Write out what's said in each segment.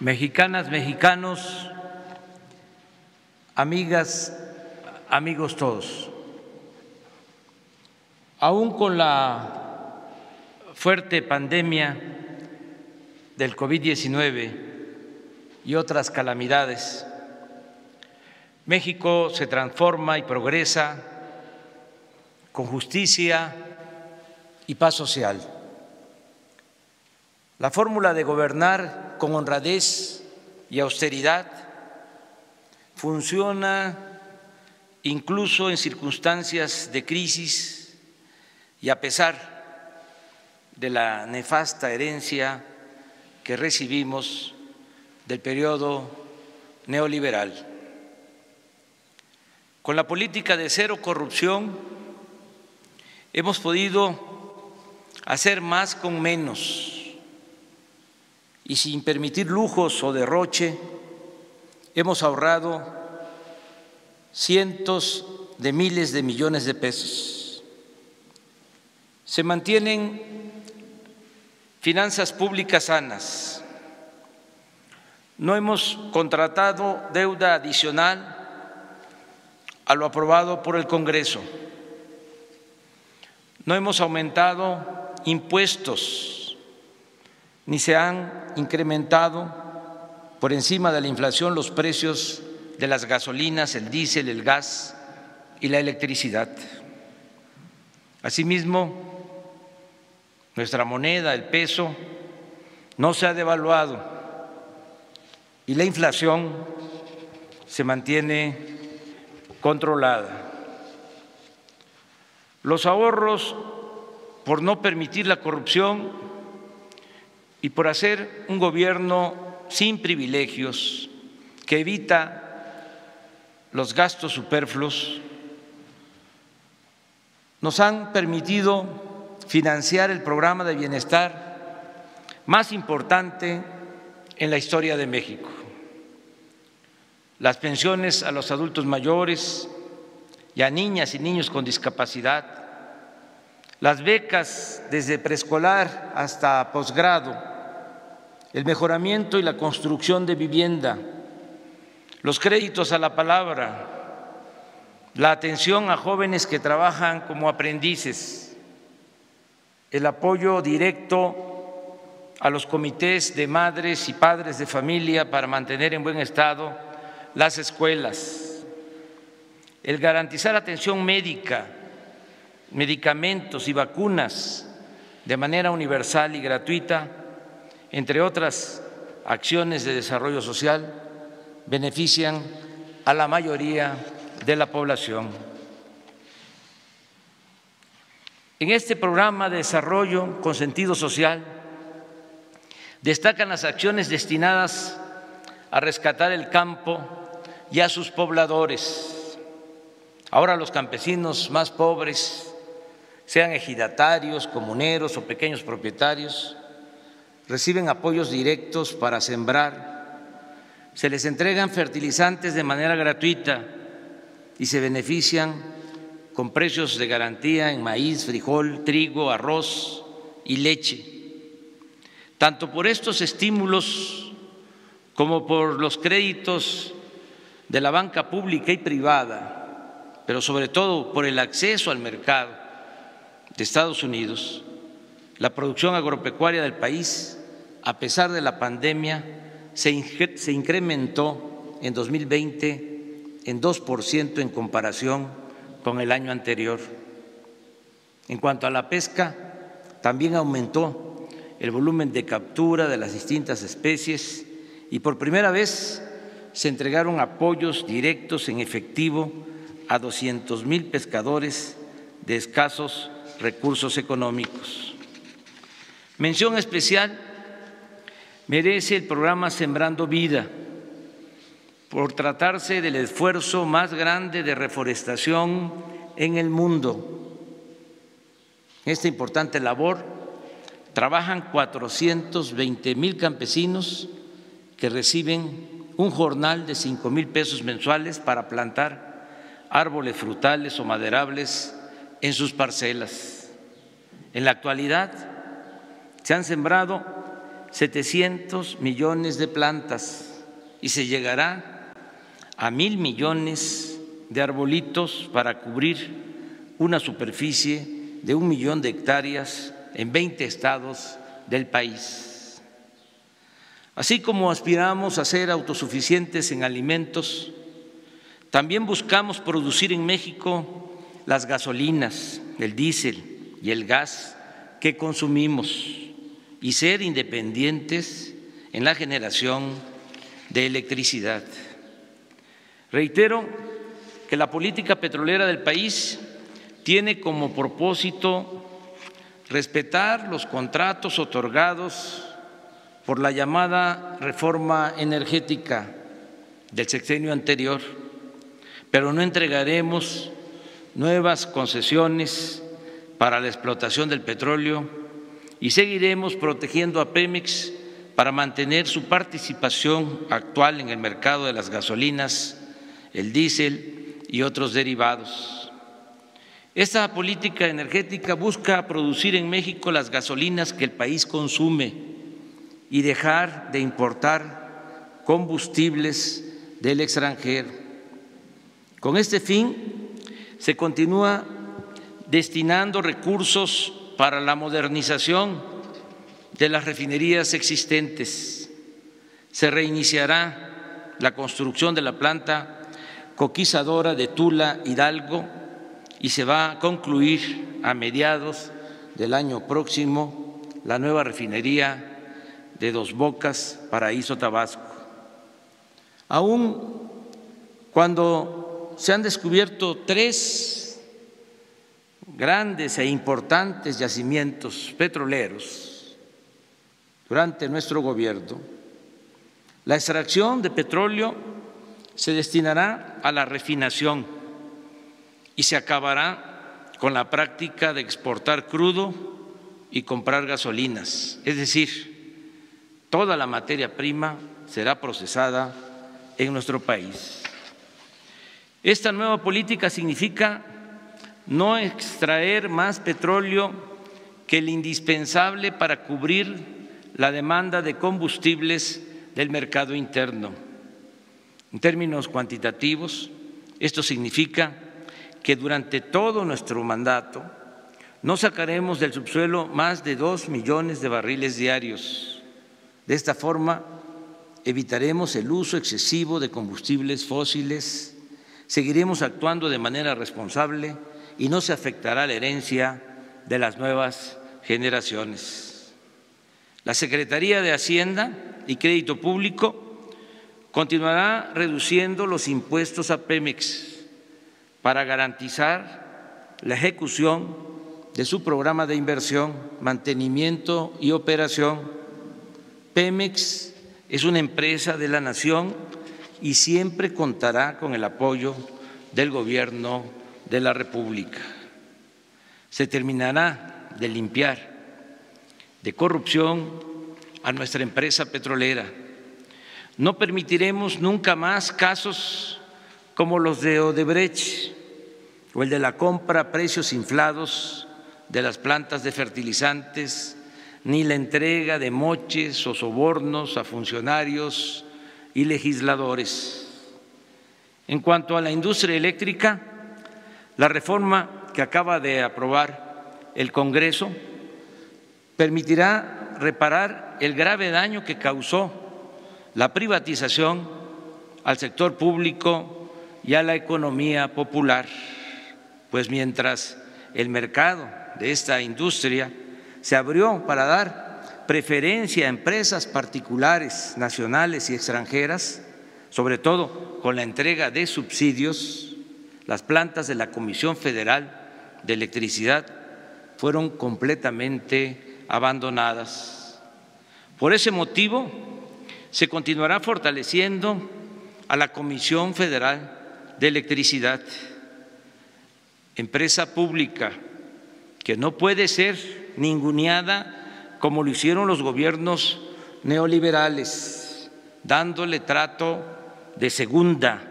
mexicanas, mexicanos, amigas, amigos todos. Aún con la fuerte pandemia del COVID-19 y otras calamidades, México se transforma y progresa con justicia y paz social. La fórmula de gobernar con honradez y austeridad funciona incluso en circunstancias de crisis y a pesar de la nefasta herencia que recibimos del periodo neoliberal. Con la política de cero corrupción hemos podido hacer más con menos y sin permitir lujos o derroche, hemos ahorrado cientos de miles de millones de pesos. Se mantienen finanzas públicas sanas. No hemos contratado deuda adicional a lo aprobado por el Congreso. No hemos aumentado impuestos ni se han incrementado por encima de la inflación los precios de las gasolinas, el diésel, el gas y la electricidad. Asimismo, nuestra moneda, el peso, no se ha devaluado y la inflación se mantiene controlada. Los ahorros, por no permitir la corrupción, y por hacer un gobierno sin privilegios que evita los gastos superfluos, nos han permitido financiar el programa de bienestar más importante en la historia de México. Las pensiones a los adultos mayores y a niñas y niños con discapacidad, las becas desde preescolar hasta posgrado, el mejoramiento y la construcción de vivienda, los créditos a la palabra, la atención a jóvenes que trabajan como aprendices, el apoyo directo a los comités de madres y padres de familia para mantener en buen estado las escuelas, el garantizar atención médica medicamentos y vacunas de manera universal y gratuita, entre otras acciones de desarrollo social, benefician a la mayoría de la población. En este programa de desarrollo con sentido social destacan las acciones destinadas a rescatar el campo y a sus pobladores. Ahora los campesinos más pobres sean ejidatarios, comuneros o pequeños propietarios, reciben apoyos directos para sembrar, se les entregan fertilizantes de manera gratuita y se benefician con precios de garantía en maíz, frijol, trigo, arroz y leche. Tanto por estos estímulos como por los créditos de la banca pública y privada, pero sobre todo por el acceso al mercado de Estados Unidos, la producción agropecuaria del país, a pesar de la pandemia, se, incrementó en 2020 en 2% en comparación con el año anterior. En cuanto a la pesca, también aumentó el volumen de captura de las distintas especies y por primera vez se entregaron apoyos directos en efectivo a 200 mil pescadores de escasos recursos económicos. Mención especial merece el programa Sembrando Vida por tratarse del esfuerzo más grande de reforestación en el mundo. En esta importante labor trabajan 420 mil campesinos que reciben un jornal de 5 mil pesos mensuales para plantar árboles frutales o maderables en sus parcelas. En la actualidad se han sembrado 700 millones de plantas y se llegará a mil millones de arbolitos para cubrir una superficie de un millón de hectáreas en 20 estados del país. Así como aspiramos a ser autosuficientes en alimentos, también buscamos producir en México las gasolinas, el diésel y el gas que consumimos y ser independientes en la generación de electricidad. Reitero que la política petrolera del país tiene como propósito respetar los contratos otorgados por la llamada reforma energética del sexenio anterior, pero no entregaremos nuevas concesiones para la explotación del petróleo y seguiremos protegiendo a Pemex para mantener su participación actual en el mercado de las gasolinas, el diésel y otros derivados. Esta política energética busca producir en México las gasolinas que el país consume y dejar de importar combustibles del extranjero. Con este fin, se continúa destinando recursos para la modernización de las refinerías existentes. Se reiniciará la construcción de la planta coquizadora de Tula Hidalgo y se va a concluir a mediados del año próximo la nueva refinería de Dos Bocas, Paraíso Tabasco. Aún cuando se han descubierto tres grandes e importantes yacimientos petroleros durante nuestro gobierno, la extracción de petróleo se destinará a la refinación y se acabará con la práctica de exportar crudo y comprar gasolinas. Es decir, toda la materia prima será procesada en nuestro país. Esta nueva política significa no extraer más petróleo que el indispensable para cubrir la demanda de combustibles del mercado interno. En términos cuantitativos, esto significa que durante todo nuestro mandato no sacaremos del subsuelo más de dos millones de barriles diarios. De esta forma, evitaremos el uso excesivo de combustibles fósiles, seguiremos actuando de manera responsable y no se afectará la herencia de las nuevas generaciones. La Secretaría de Hacienda y Crédito Público continuará reduciendo los impuestos a Pemex para garantizar la ejecución de su programa de inversión, mantenimiento y operación. Pemex es una empresa de la nación y siempre contará con el apoyo del gobierno de la República. Se terminará de limpiar de corrupción a nuestra empresa petrolera. No permitiremos nunca más casos como los de Odebrecht o el de la compra a precios inflados de las plantas de fertilizantes, ni la entrega de moches o sobornos a funcionarios y legisladores. En cuanto a la industria eléctrica, la reforma que acaba de aprobar el Congreso permitirá reparar el grave daño que causó la privatización al sector público y a la economía popular, pues mientras el mercado de esta industria se abrió para dar preferencia a empresas particulares, nacionales y extranjeras, sobre todo con la entrega de subsidios, las plantas de la Comisión Federal de Electricidad fueron completamente abandonadas. Por ese motivo, se continuará fortaleciendo a la Comisión Federal de electricidad, empresa pública que no puede ser ninguneada como lo hicieron los gobiernos neoliberales, dándole trato de segunda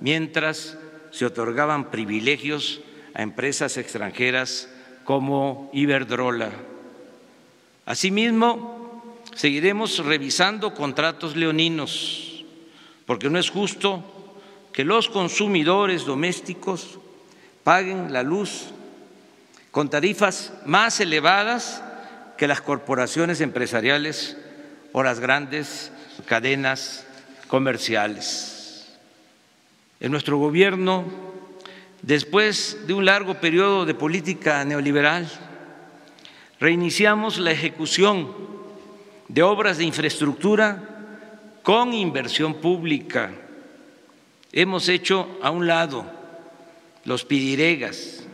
mientras se otorgaban privilegios a empresas extranjeras como Iberdrola. Asimismo, seguiremos revisando contratos leoninos, porque no es justo que los consumidores domésticos paguen la luz con tarifas más elevadas que las corporaciones empresariales o las grandes cadenas comerciales. En nuestro gobierno, después de un largo periodo de política neoliberal, reiniciamos la ejecución de obras de infraestructura con inversión pública. Hemos hecho a un lado los pidiregas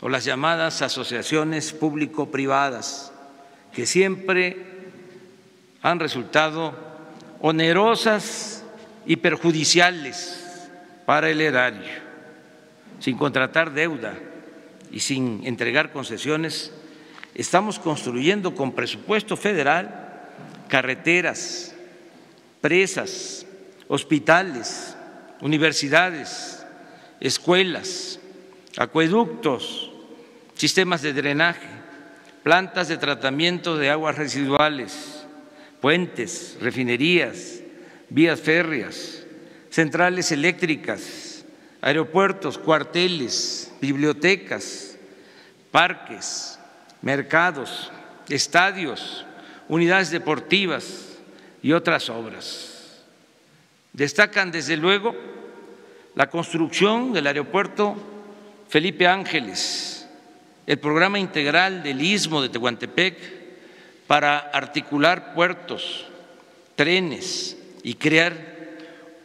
o las llamadas asociaciones público-privadas, que siempre han resultado onerosas y perjudiciales para el erario. Sin contratar deuda y sin entregar concesiones, estamos construyendo con presupuesto federal carreteras, presas, hospitales, universidades, escuelas, acueductos, sistemas de drenaje, plantas de tratamiento de aguas residuales, puentes, refinerías, vías férreas, centrales eléctricas, aeropuertos, cuarteles, bibliotecas, parques, mercados, estadios, unidades deportivas y otras obras. Destacan, desde luego, la construcción del aeropuerto Felipe Ángeles, el programa integral del Istmo de Tehuantepec, para articular puertos, trenes y crear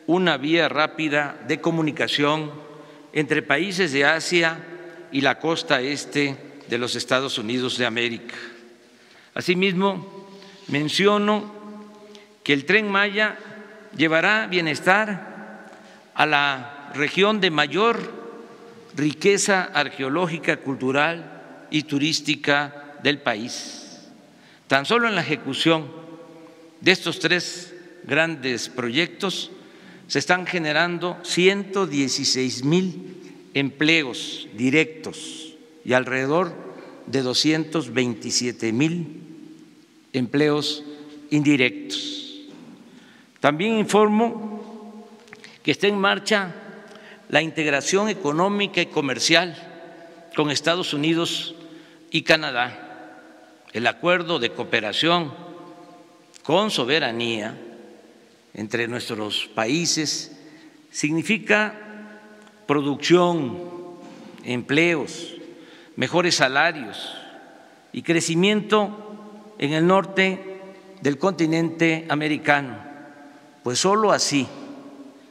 una vía rápida de comunicación entre países de Asia y la costa este de los Estados Unidos de América. Asimismo, menciono que el tren Maya llevará bienestar a la región de mayor riqueza arqueológica, cultural y turística del país. Tan solo en la ejecución de estos tres grandes proyectos se están generando 116 mil empleos directos y alrededor de 227 mil empleos indirectos. También informo que está en marcha la integración económica y comercial con Estados Unidos y Canadá el acuerdo de cooperación con soberanía entre nuestros países significa producción, empleos, mejores salarios y crecimiento en el norte del continente americano, pues solo así,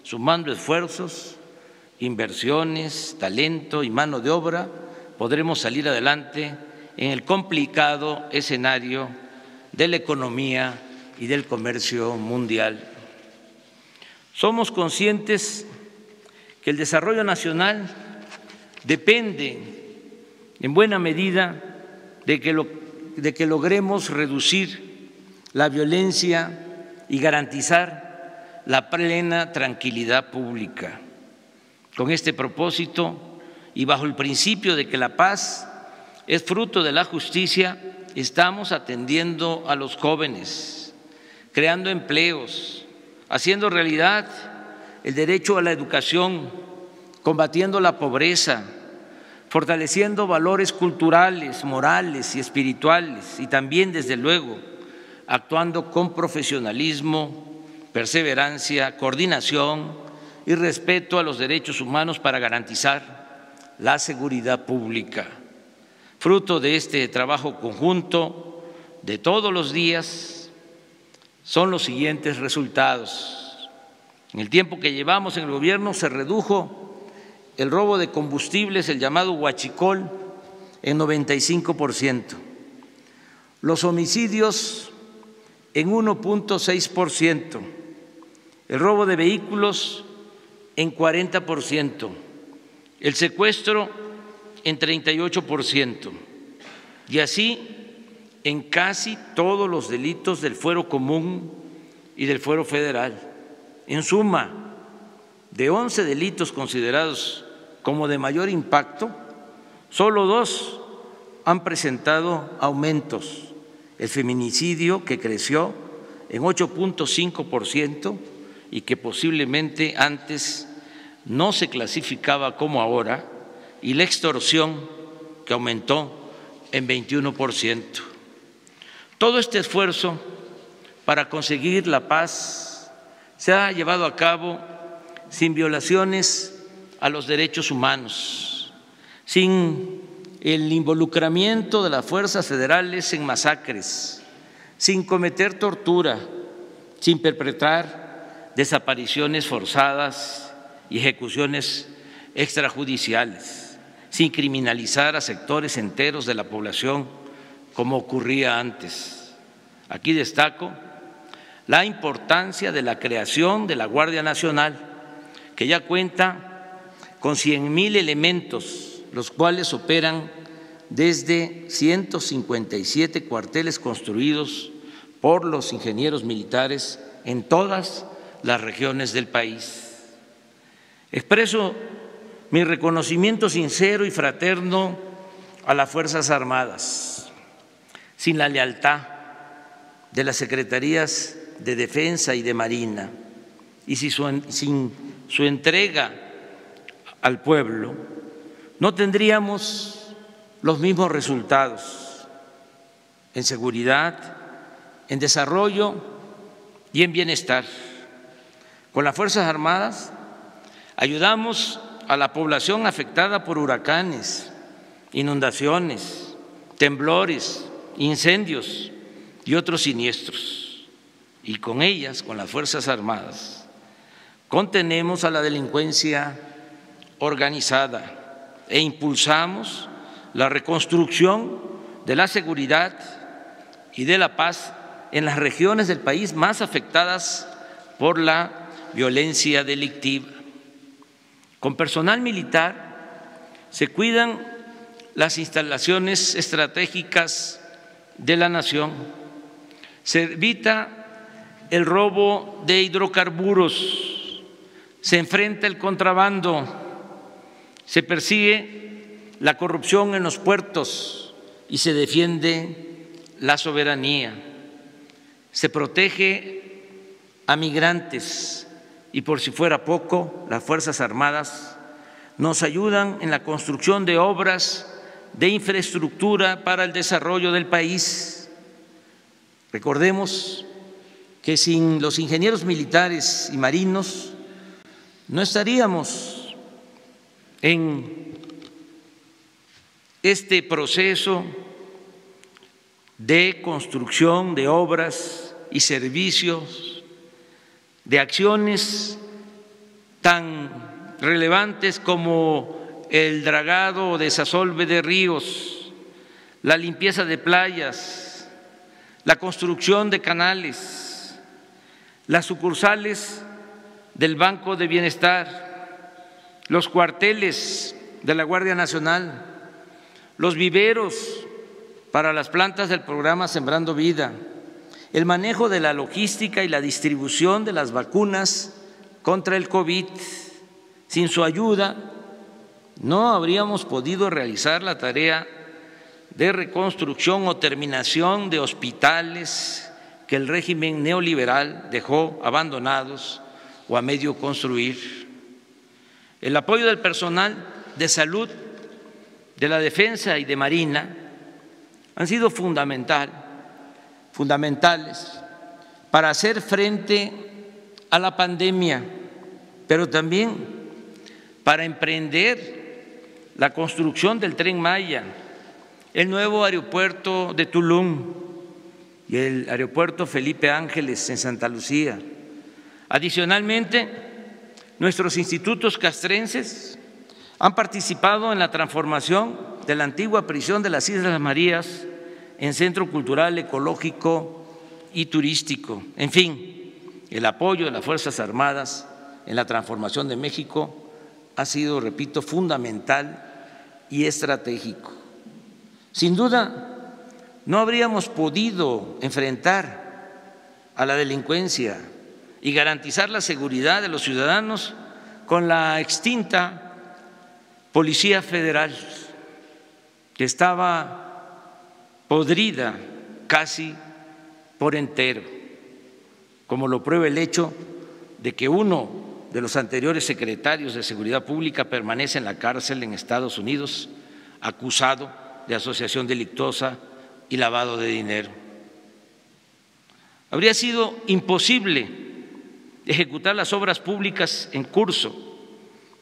sumando esfuerzos, inversiones, talento y mano de obra, podremos salir adelante en el complicado escenario de la economía y del comercio mundial. Somos conscientes que el desarrollo nacional depende en buena medida de que, de que logremos reducir la violencia y garantizar la plena tranquilidad pública. Con este propósito y bajo el principio de que la paz es fruto de la justicia, estamos atendiendo a los jóvenes, creando empleos, haciendo realidad el derecho a la educación, combatiendo la pobreza, fortaleciendo valores culturales, morales y espirituales y también, desde luego, actuando con profesionalismo, perseverancia, coordinación y respeto a los derechos humanos para garantizar la seguridad pública. Fruto de este trabajo conjunto de todos los días son los siguientes resultados. En el tiempo que llevamos en el gobierno se redujo el robo de combustibles, el llamado huachicol, en 95%, los homicidios en 1.6%, el robo de vehículos en 40%, el secuestro en 38 por ciento. Y así en casi todos los delitos del fuero común y del fuero federal. En suma, de 11 delitos considerados como de mayor impacto, solo dos han presentado aumentos. El feminicidio que creció en 8.5% y que posiblemente antes no se clasificaba como ahora, y la extorsión que aumentó en 21%. Todo este esfuerzo para conseguir la paz se ha llevado a cabo sin violaciones a los derechos humanos, sin el involucramiento de las fuerzas federales en masacres, sin cometer tortura, sin perpetrar desapariciones forzadas y ejecuciones extrajudiciales, sin criminalizar a sectores enteros de la población como ocurría antes. Aquí destaco la importancia de la creación de la Guardia Nacional, que ya cuenta con 100 mil elementos, los cuales operan desde 157 cuarteles construidos por los ingenieros militares en todas las regiones del país. Expreso mi reconocimiento sincero y fraterno a las Fuerzas Armadas. Sin la lealtad de las Secretarías de Defensa y de Marina y sin su entrega al pueblo, no tendríamos los mismos resultados en seguridad, en desarrollo y en bienestar. Con las Fuerzas Armadas ayudamos a la población afectada por huracanes, inundaciones, temblores, incendios y otros siniestros. Y con ellas, con las Fuerzas Armadas, contenemos a la delincuencia organizada e impulsamos la reconstrucción de la seguridad y de la paz en las regiones del país más afectadas por la violencia delictiva. Con personal militar se cuidan las instalaciones estratégicas de la nación, se evita el robo de hidrocarburos, se enfrenta el contrabando, se persigue la corrupción en los puertos y se defiende la soberanía. Se protege a migrantes y por si fuera poco, las Fuerzas Armadas nos ayudan en la construcción de obras de infraestructura para el desarrollo del país. Recordemos que sin los ingenieros militares y marinos no estaríamos en este proceso de construcción de obras y servicios, de acciones tan relevantes como el dragado o desasolve de ríos, la limpieza de playas, la construcción de canales, las sucursales del Banco de Bienestar, los cuarteles de la Guardia Nacional, los viveros para las plantas del programa Sembrando Vida, el manejo de la logística y la distribución de las vacunas contra el COVID. Sin su ayuda no habríamos podido realizar la tarea de reconstrucción o terminación de hospitales que el régimen neoliberal dejó abandonados o a medio construir. El apoyo del personal de salud, de la defensa y de Marina han sido fundamental, fundamentales para hacer frente a la pandemia, pero también para emprender la construcción del tren Maya, el nuevo aeropuerto de Tulum y el aeropuerto Felipe Ángeles en Santa Lucía. Adicionalmente, nuestros institutos castrenses han participado en la transformación de la antigua prisión de las Islas Marías en centro cultural, ecológico y turístico. En fin, el apoyo de las Fuerzas Armadas en la transformación de México ha sido, repito, fundamental y estratégico. Sin duda, no habríamos podido enfrentar a la delincuencia y garantizar la seguridad de los ciudadanos con la extinta Policía Federal que estaba podrida casi por entero, como lo prueba el hecho de que uno de los anteriores secretarios de Seguridad Pública permanece en la cárcel en Estados Unidos acusado de asociación delictuosa y lavado de dinero. Habría sido imposible ejecutar las obras públicas en curso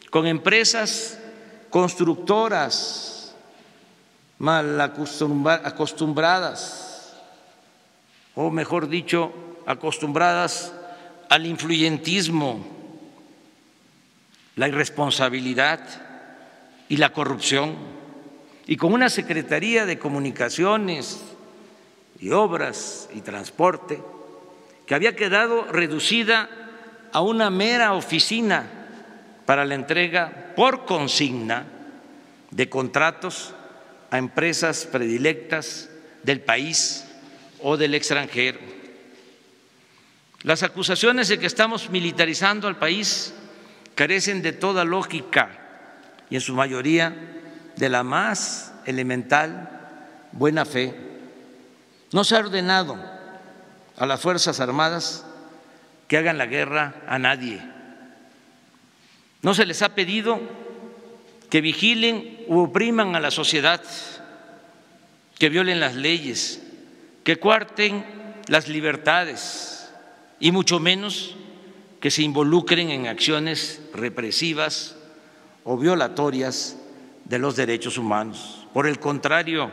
con empresas constructoras mal acostumbradas, o mejor dicho, acostumbradas al influyentismo, la irresponsabilidad y la corrupción, y con una Secretaría de Comunicaciones y Obras y Transporte que había quedado reducida a una mera oficina para la entrega por consigna de contratos a empresas predilectas del país o del extranjero. Las acusaciones de que estamos militarizando al país carecen de toda lógica y en su mayoría de la más elemental buena fe. No se ha ordenado a las Fuerzas Armadas que hagan la guerra a nadie. No se les ha pedido que vigilen u opriman a la sociedad, que violen las leyes, que cuarten las libertades y mucho menos que se involucren en acciones represivas o violatorias de los derechos humanos. Por el contrario,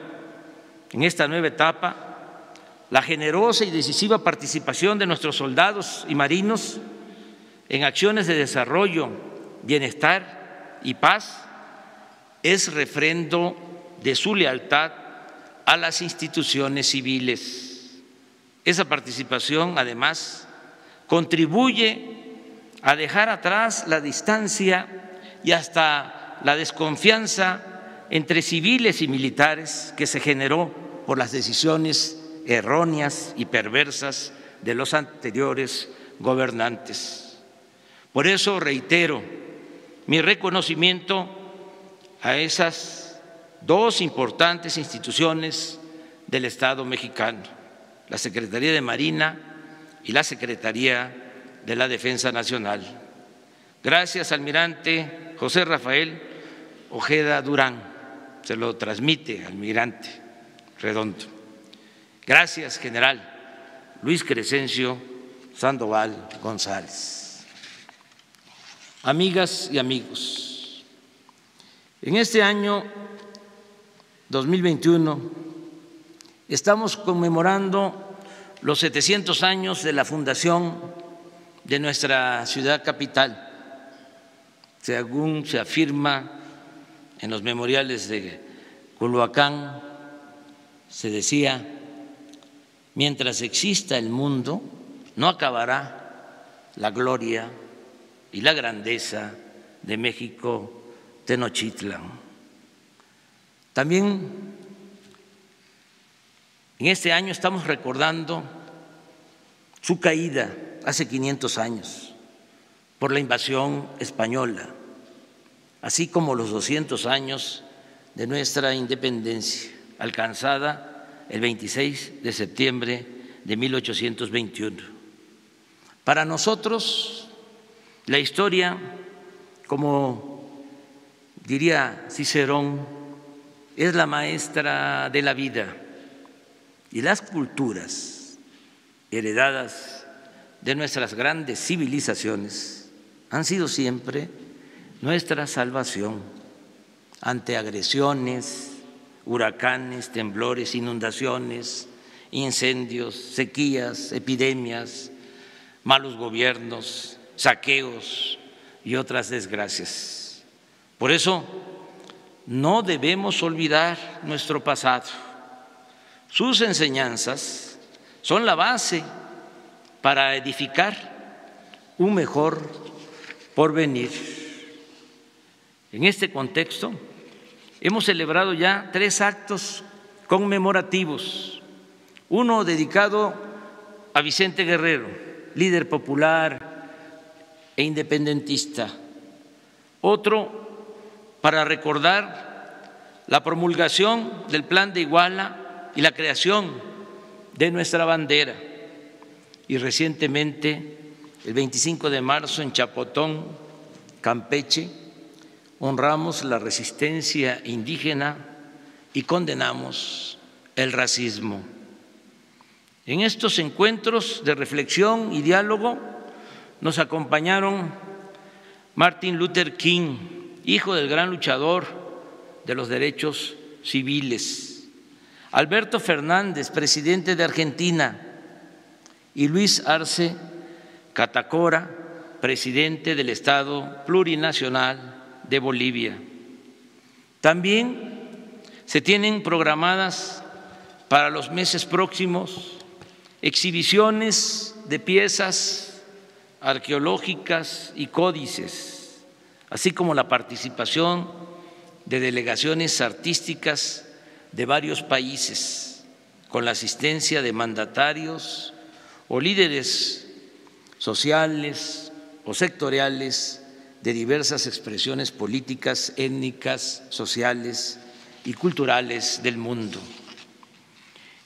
en esta nueva etapa la generosa y decisiva participación de nuestros soldados y marinos en acciones de desarrollo, bienestar y paz es refrendo de su lealtad a las instituciones civiles. Esa participación, además, contribuye a dejar atrás la distancia y hasta la desconfianza entre civiles y militares que se generó por las decisiones erróneas y perversas de los anteriores gobernantes. Por eso reitero mi reconocimiento a esas dos importantes instituciones del Estado mexicano, la Secretaría de Marina y la Secretaría de la Defensa Nacional. Gracias, almirante José Rafael Ojeda Durán. Se lo transmite, almirante Redondo. Gracias, general Luis Crescencio Sandoval González. Amigas y amigos, en este año 2021 estamos conmemorando los 700 años de la fundación de nuestra ciudad capital, según se afirma en los memoriales de Culhuacán, se decía mientras exista el mundo, no acabará la gloria y la grandeza de México Tenochtitlan. También en este año estamos recordando su caída hace 500 años por la invasión española, así como los 200 años de nuestra independencia alcanzada el 26 de septiembre de 1821. Para nosotros, la historia, como diría Cicerón, es la maestra de la vida y las culturas heredadas de nuestras grandes civilizaciones han sido siempre nuestra salvación ante agresiones, huracanes, temblores, inundaciones, incendios, sequías, epidemias, malos gobiernos, saqueos y otras desgracias. Por eso no debemos olvidar nuestro pasado. Sus enseñanzas son la base para edificar un mejor porvenir. En este contexto, Hemos celebrado ya tres actos conmemorativos, uno dedicado a Vicente Guerrero, líder popular e independentista, otro para recordar la promulgación del Plan de Iguala y la creación de nuestra bandera. Y recientemente, el 25 de marzo, en Chapotón, Campeche, honramos la resistencia indígena y condenamos el racismo. En estos encuentros de reflexión y diálogo nos acompañaron Martin Luther King, hijo del gran luchador de los derechos civiles, Alberto Fernández, presidente de Argentina, y Luis Arce Catacora, presidente del Estado Plurinacional de Bolivia. También se tienen programadas para los meses próximos exhibiciones de piezas arqueológicas y códices, así como la participación de delegaciones artísticas de varios países, con la asistencia de mandatarios o líderes sociales o sectoriales de diversas expresiones políticas, étnicas, sociales y culturales del mundo.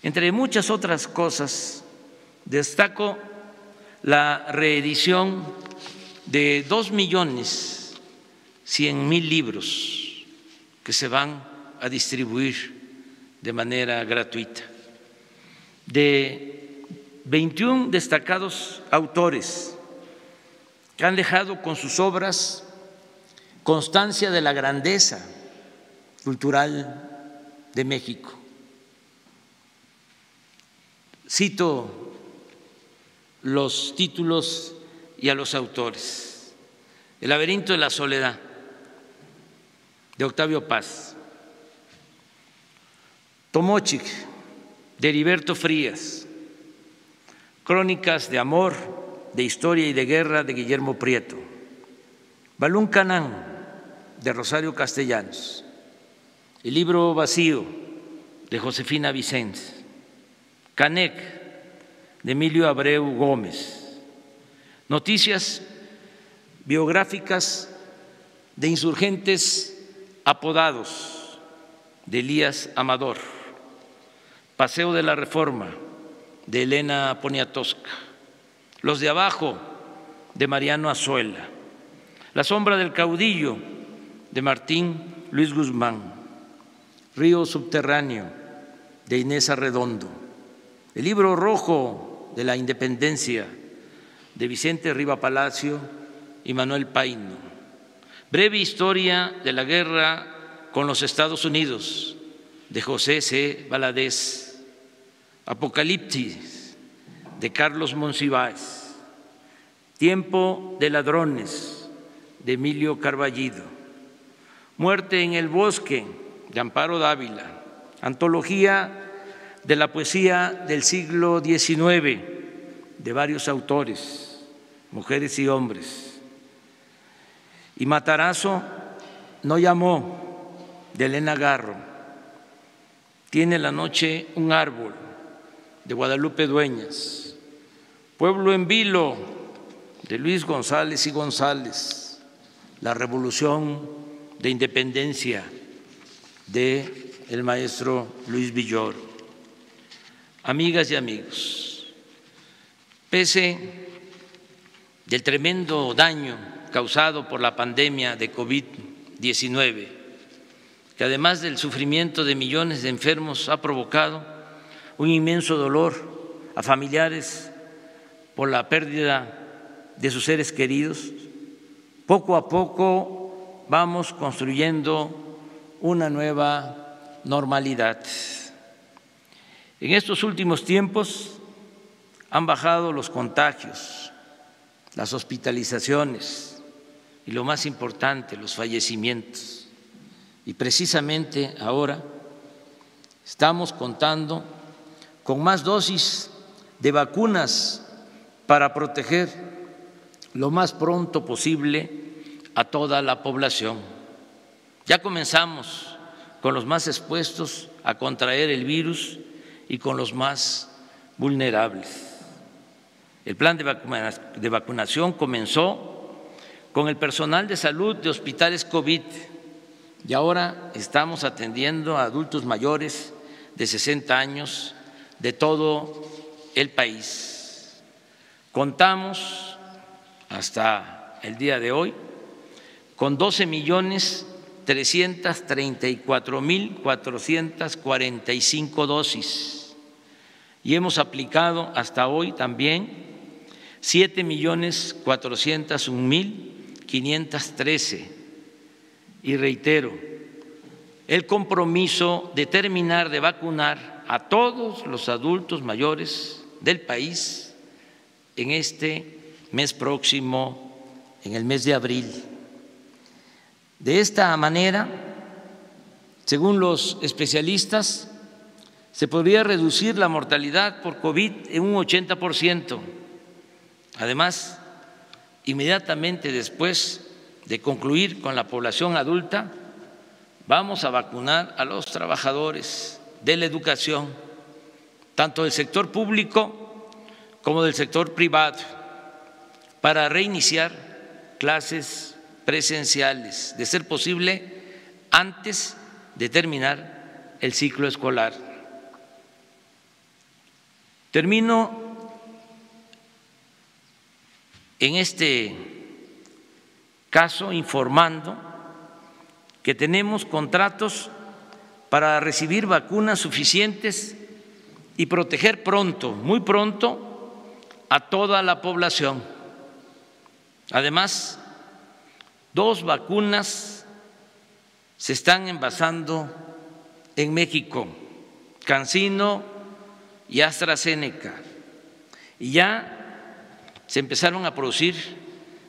Entre muchas otras cosas, Destaco la reedición de dos millones cien mil libros que se van a distribuir de manera gratuita, de 21 destacados autores que han dejado con sus obras constancia de la grandeza cultural de México. Cito los títulos y a los autores. El laberinto de la soledad, de Octavio Paz. Tomochic, de Heriberto Frías. Crónicas de amor, de historia y de guerra, de Guillermo Prieto. Balún Canán, de Rosario Castellanos. El libro vacío, de Josefina Vicens. Canec, de Emilio Abreu Gómez. Noticias biográficas de insurgentes apodados de Elías Amador. Paseo de la Reforma de Elena Poniatowska. Los de abajo de Mariano Azuela. La sombra del caudillo de Martín Luis Guzmán. Río Subterráneo de Inés Arredondo. El libro rojo de la Independencia de Vicente Riva Palacio y Manuel Paino. Breve historia de la guerra con los Estados Unidos de José C. Valadez. Apocalipsis de Carlos Monsiváis. Tiempo de ladrones de Emilio Carballido. Muerte en el bosque de Amparo Dávila. Antología de la poesía del siglo XIX de varios autores, mujeres y hombres. Y Matarazo no llamó de Elena Garro. Tiene la noche un árbol de Guadalupe Dueñas. Pueblo en vilo de Luis González y González. La revolución de independencia de el maestro Luis Villoro amigas y amigos, pese del tremendo daño causado por la pandemia de COVID-19, que además del sufrimiento de millones de enfermos ha provocado un inmenso dolor a familiares por la pérdida de sus seres queridos, poco a poco vamos construyendo una nueva normalidad. En estos últimos tiempos han bajado los contagios, las hospitalizaciones y lo más importante, los fallecimientos. Y precisamente ahora estamos contando con más dosis de vacunas para proteger lo más pronto posible a toda la población. Ya comenzamos con los más expuestos a contraer el virus y con los más vulnerables. El plan de vacunación comenzó con el personal de salud de hospitales COVID y ahora estamos atendiendo a adultos mayores de 60 años de todo el país. Contamos hasta el día de hoy con 12 millones 334 mil 445 dosis y hemos aplicado hasta hoy también 7 millones 401 mil 513 y reitero el compromiso de terminar de vacunar a todos los adultos mayores del país en este mes próximo, en el mes de abril. De esta manera, según los especialistas, se podría reducir la mortalidad por COVID en un 80%. Además, inmediatamente después de concluir con la población adulta, vamos a vacunar a los trabajadores de la educación, tanto del sector público como del sector privado, para reiniciar clases presenciales, de ser posible antes de terminar el ciclo escolar. Termino en este caso informando que tenemos contratos para recibir vacunas suficientes y proteger pronto, muy pronto, a toda la población. Además, dos vacunas se están envasando en México, Cancino y AstraZeneca, y ya se empezaron a producir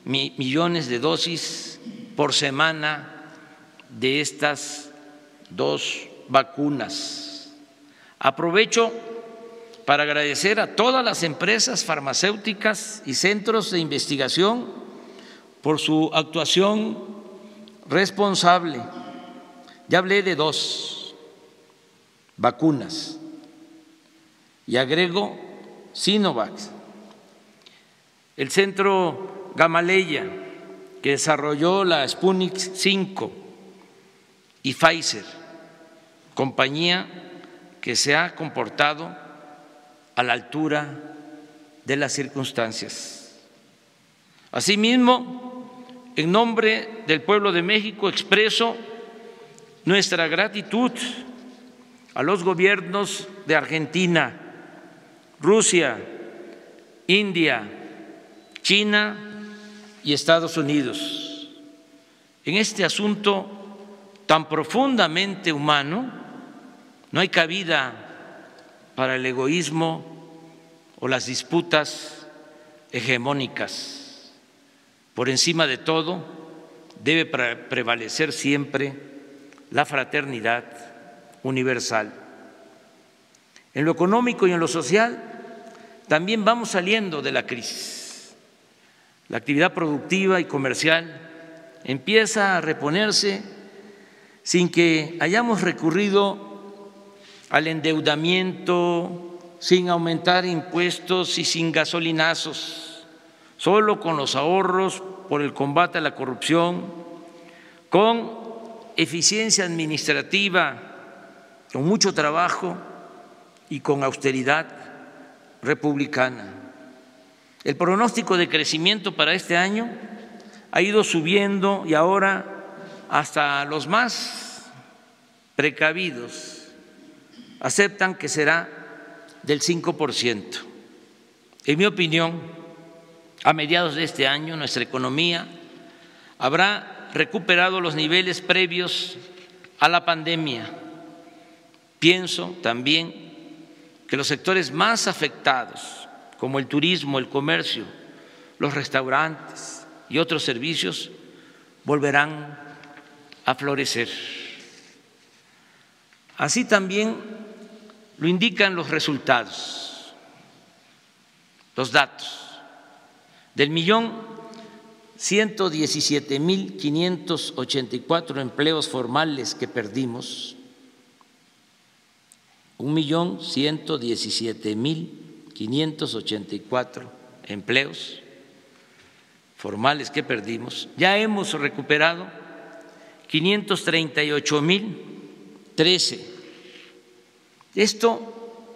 millones de dosis por semana de estas dos vacunas. Aprovecho para agradecer a todas las empresas farmacéuticas y centros de investigación por su actuación responsable. Ya hablé de dos vacunas y agrego Sinovac. El centro Gamaleya, que desarrolló la Sputnik 5 y Pfizer, compañía que se ha comportado a la altura de las circunstancias. Asimismo, en nombre del pueblo de México expreso nuestra gratitud a los gobiernos de Argentina, Rusia, India, China y Estados Unidos. En este asunto tan profundamente humano, no hay cabida para el egoísmo o las disputas hegemónicas. Por encima de todo, debe prevalecer siempre la fraternidad universal. En lo económico y en lo social, también vamos saliendo de la crisis. La actividad productiva y comercial empieza a reponerse sin que hayamos recurrido al endeudamiento, sin aumentar impuestos y sin gasolinazos, solo con los ahorros por el combate a la corrupción, con eficiencia administrativa, con mucho trabajo y con austeridad republicana. El pronóstico de crecimiento para este año ha ido subiendo y ahora hasta los más precavidos aceptan que será del 5%. En mi opinión, a mediados de este año nuestra economía habrá recuperado los niveles previos a la pandemia. Pienso también que los sectores más afectados, como el turismo, el comercio, los restaurantes y otros servicios, volverán a florecer. Así también lo indican los resultados, los datos. Del millón ciento diecisiete mil quinientos ochenta y cuatro empleos formales que perdimos, un millón ciento diecisiete mil quinientos ochenta y cuatro empleos formales que perdimos, ya hemos recuperado 538 mil 13. Esto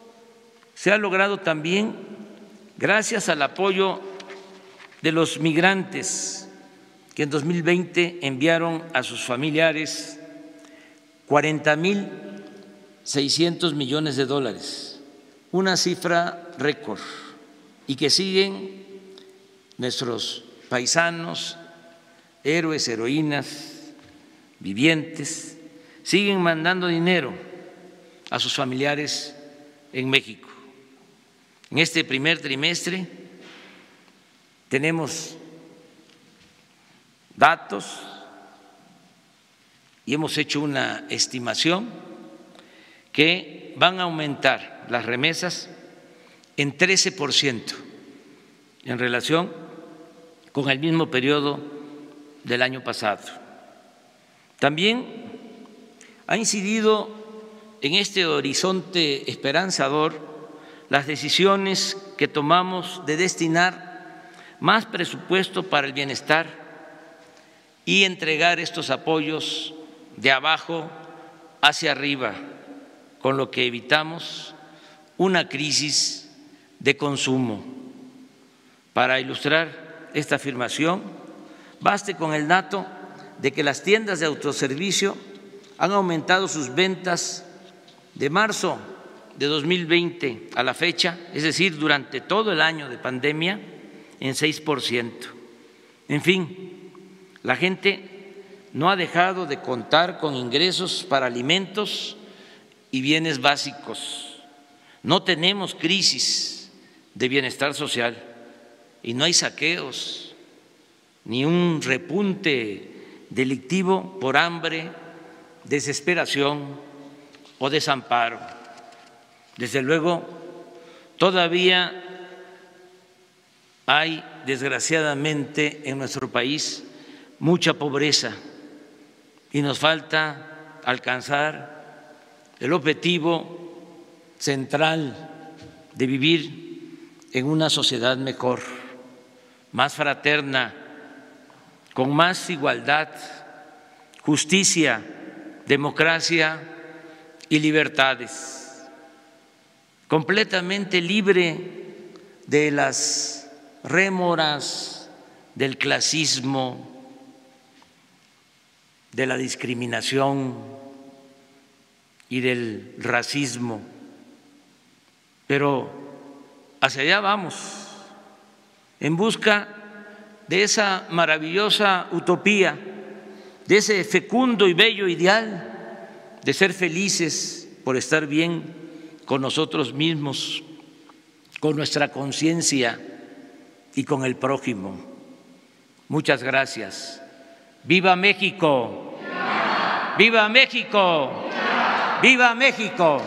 se ha logrado también gracias al apoyo de los migrantes que en 2020 enviaron a sus familiares 40 mil 600 millones de dólares, una cifra récord, y que siguen nuestros paisanos, héroes, heroínas, vivientes, siguen mandando dinero a sus familiares en México. En este primer trimestre tenemos datos y hemos hecho una estimación que van a aumentar las remesas en 13 por ciento en relación con el mismo periodo del año pasado. También ha incidido en este horizonte esperanzador las decisiones que tomamos de destinar más presupuesto para el bienestar y entregar estos apoyos de abajo hacia arriba, con lo que evitamos una crisis de consumo. Para ilustrar esta afirmación, baste con el dato de que las tiendas de autoservicio han aumentado sus ventas de marzo de 2020 a la fecha, es decir, durante todo el año de pandemia, en 6%. En fin, la gente no ha dejado de contar con ingresos para alimentos y bienes básicos. No tenemos crisis de bienestar social y no hay saqueos ni un repunte delictivo por hambre, desesperación o desamparo. Desde luego, todavía hay, desgraciadamente, en nuestro país mucha pobreza y nos falta alcanzar el objetivo central de vivir en una sociedad mejor, más fraterna, con más igualdad, justicia, democracia y libertades. Completamente libre de las rémoras del clasismo, de la discriminación y del racismo. Pero hacia allá vamos, en busca de esa maravillosa utopía, de ese fecundo y bello ideal de ser felices por estar bien con nosotros mismos, con nuestra conciencia y con el prójimo. Muchas gracias. ¡Viva México! ¡Viva México! ¡Viva México!